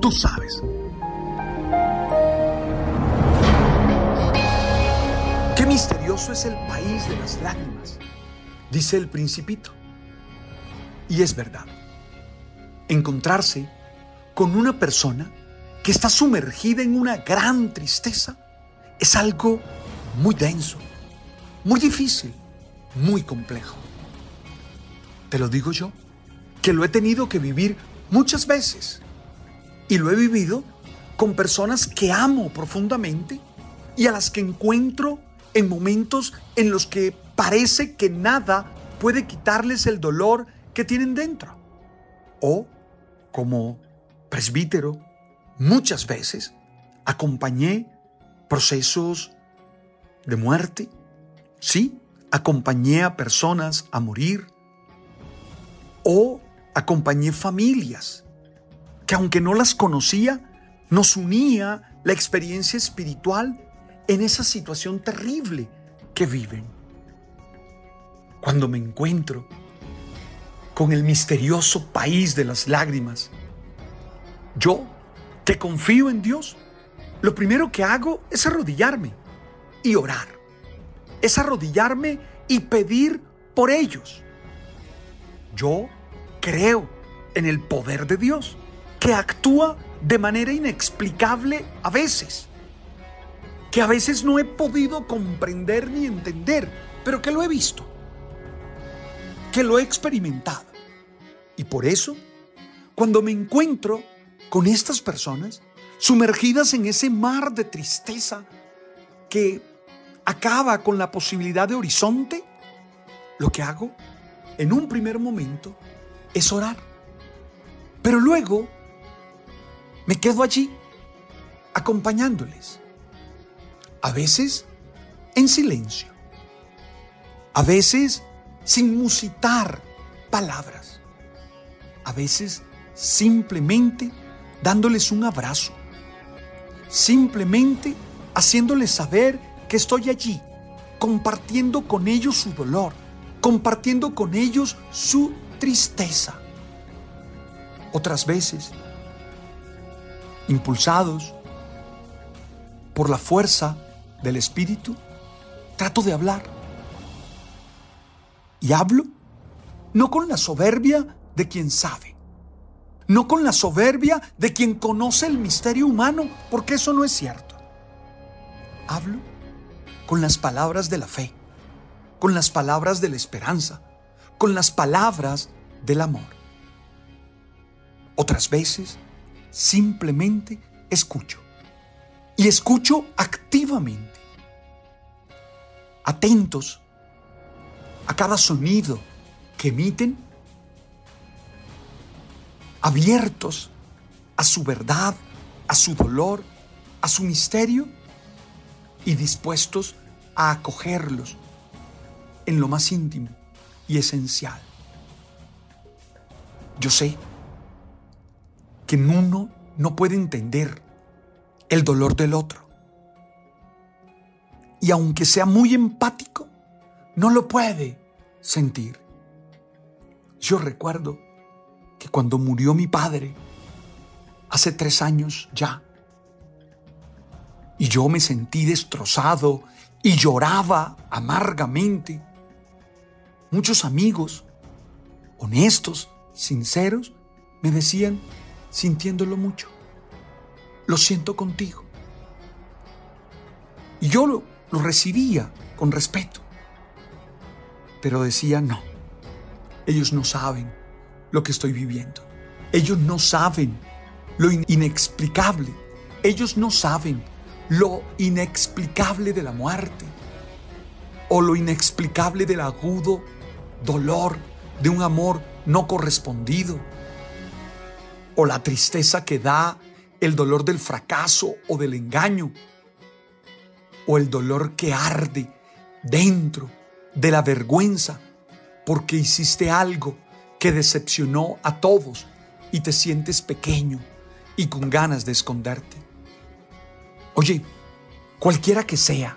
Tú sabes. Qué misterioso es el país de las lágrimas, dice el principito. Y es verdad. Encontrarse con una persona que está sumergida en una gran tristeza es algo muy denso, muy difícil, muy complejo. Te lo digo yo, que lo he tenido que vivir muchas veces y lo he vivido con personas que amo profundamente y a las que encuentro en momentos en los que parece que nada puede quitarles el dolor que tienen dentro. O, como presbítero, muchas veces acompañé procesos de muerte. Sí, acompañé a personas a morir. O acompañé familias que aunque no las conocía, nos unía la experiencia espiritual en esa situación terrible que viven. Cuando me encuentro con el misterioso país de las lágrimas, yo, que confío en Dios, lo primero que hago es arrodillarme y orar. Es arrodillarme y pedir por ellos. Yo creo en el poder de Dios, que actúa de manera inexplicable a veces, que a veces no he podido comprender ni entender, pero que lo he visto, que lo he experimentado. Y por eso, cuando me encuentro con estas personas, sumergidas en ese mar de tristeza que acaba con la posibilidad de horizonte, lo que hago en un primer momento es orar. Pero luego me quedo allí acompañándoles. A veces en silencio. A veces sin musitar palabras. A veces simplemente dándoles un abrazo. Simplemente haciéndoles saber que estoy allí, compartiendo con ellos su dolor, compartiendo con ellos su tristeza. Otras veces, impulsados por la fuerza del Espíritu, trato de hablar. Y hablo no con la soberbia de quien sabe, no con la soberbia de quien conoce el misterio humano, porque eso no es cierto. Hablo con las palabras de la fe, con las palabras de la esperanza, con las palabras del amor. Otras veces simplemente escucho. Y escucho activamente. Atentos a cada sonido que emiten. Abiertos a su verdad, a su dolor, a su misterio y dispuestos a acogerlos en lo más íntimo y esencial. Yo sé que uno no puede entender el dolor del otro. Y aunque sea muy empático, no lo puede sentir. Yo recuerdo que cuando murió mi padre, hace tres años ya, y yo me sentí destrozado y lloraba amargamente, muchos amigos, honestos, sinceros, me decían, sintiéndolo mucho, lo siento contigo. Y yo lo, lo recibía con respeto. Pero decía, no, ellos no saben lo que estoy viviendo. Ellos no saben lo inexplicable. Ellos no saben lo inexplicable de la muerte o lo inexplicable del agudo dolor de un amor no correspondido o la tristeza que da el dolor del fracaso o del engaño o el dolor que arde dentro de la vergüenza porque hiciste algo que decepcionó a todos y te sientes pequeño y con ganas de esconderte. Oye, cualquiera que sea,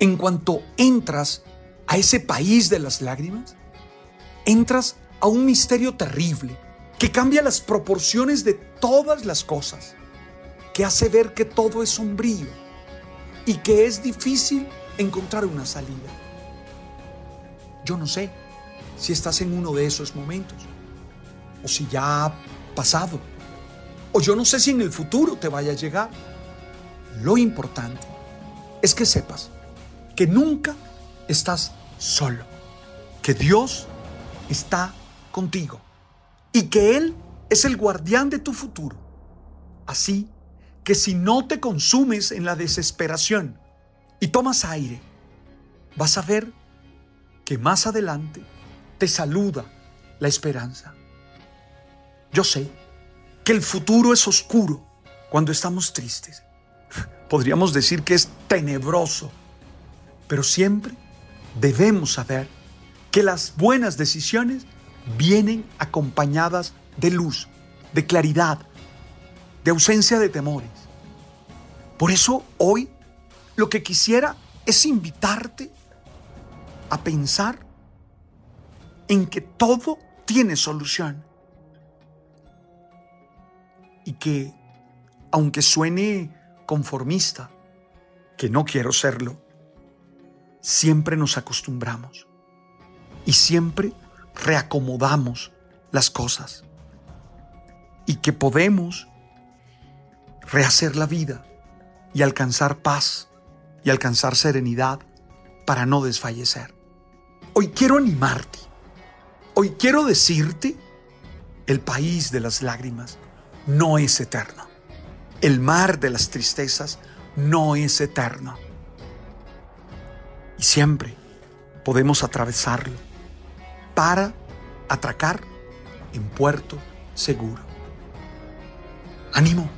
en cuanto entras a ese país de las lágrimas, entras a un misterio terrible que cambia las proporciones de todas las cosas, que hace ver que todo es sombrío y que es difícil encontrar una salida. Yo no sé si estás en uno de esos momentos o si ya ha pasado o yo no sé si en el futuro te vaya a llegar. Lo importante es que sepas que nunca estás solo, que Dios está contigo y que Él es el guardián de tu futuro. Así que si no te consumes en la desesperación y tomas aire, vas a ver que más adelante te saluda la esperanza. Yo sé que el futuro es oscuro cuando estamos tristes. Podríamos decir que es tenebroso, pero siempre debemos saber que las buenas decisiones vienen acompañadas de luz, de claridad, de ausencia de temores. Por eso hoy lo que quisiera es invitarte a pensar en que todo tiene solución y que, aunque suene conformista, que no quiero serlo, siempre nos acostumbramos y siempre reacomodamos las cosas y que podemos rehacer la vida y alcanzar paz y alcanzar serenidad para no desfallecer. Hoy quiero animarte, hoy quiero decirte, el país de las lágrimas no es eterno. El mar de las tristezas no es eterno. Y siempre podemos atravesarlo para atracar en puerto seguro. Ánimo,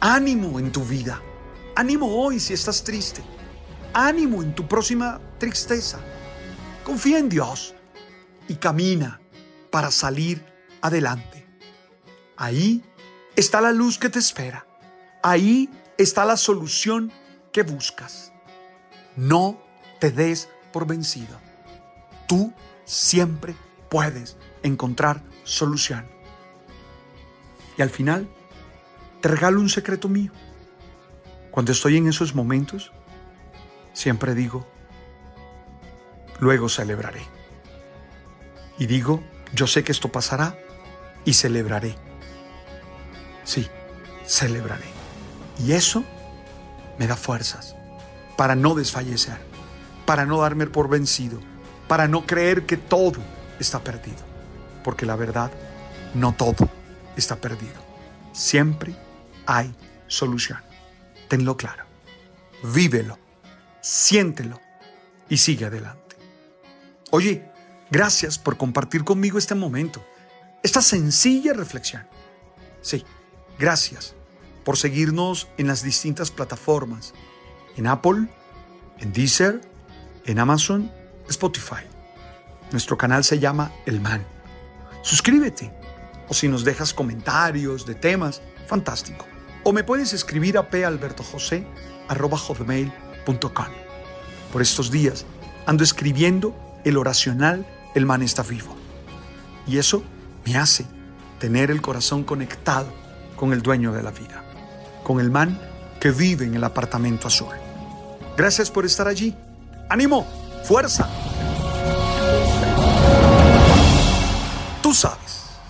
ánimo en tu vida. Ánimo hoy si estás triste. Ánimo en tu próxima tristeza. Confía en Dios y camina para salir adelante. Ahí está la luz que te espera. Ahí está la solución que buscas. No te des por vencido. Tú siempre puedes encontrar solución. Y al final, te regalo un secreto mío. Cuando estoy en esos momentos, siempre digo, luego celebraré. Y digo, yo sé que esto pasará y celebraré sí, celebraré. Y eso me da fuerzas para no desfallecer, para no darme por vencido, para no creer que todo está perdido. Porque la verdad, no todo está perdido. Siempre hay solución. Tenlo claro. Vívelo, siéntelo y sigue adelante. Oye, gracias por compartir conmigo este momento, esta sencilla reflexión. Sí, Gracias por seguirnos en las distintas plataformas, en Apple, en Deezer, en Amazon, Spotify. Nuestro canal se llama El Man. Suscríbete o si nos dejas comentarios de temas, fantástico. O me puedes escribir a palbertojose.com. Por estos días ando escribiendo el oracional El Man está vivo. Y eso me hace tener el corazón conectado con el dueño de la vida, con el man que vive en el apartamento azul. Gracias por estar allí. ¡Ánimo! Fuerza. Tú sabes.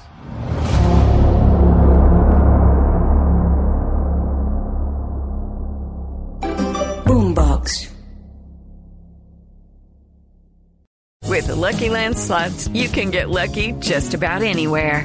Boombox. With the Lucky Land slots, you can get lucky just about anywhere.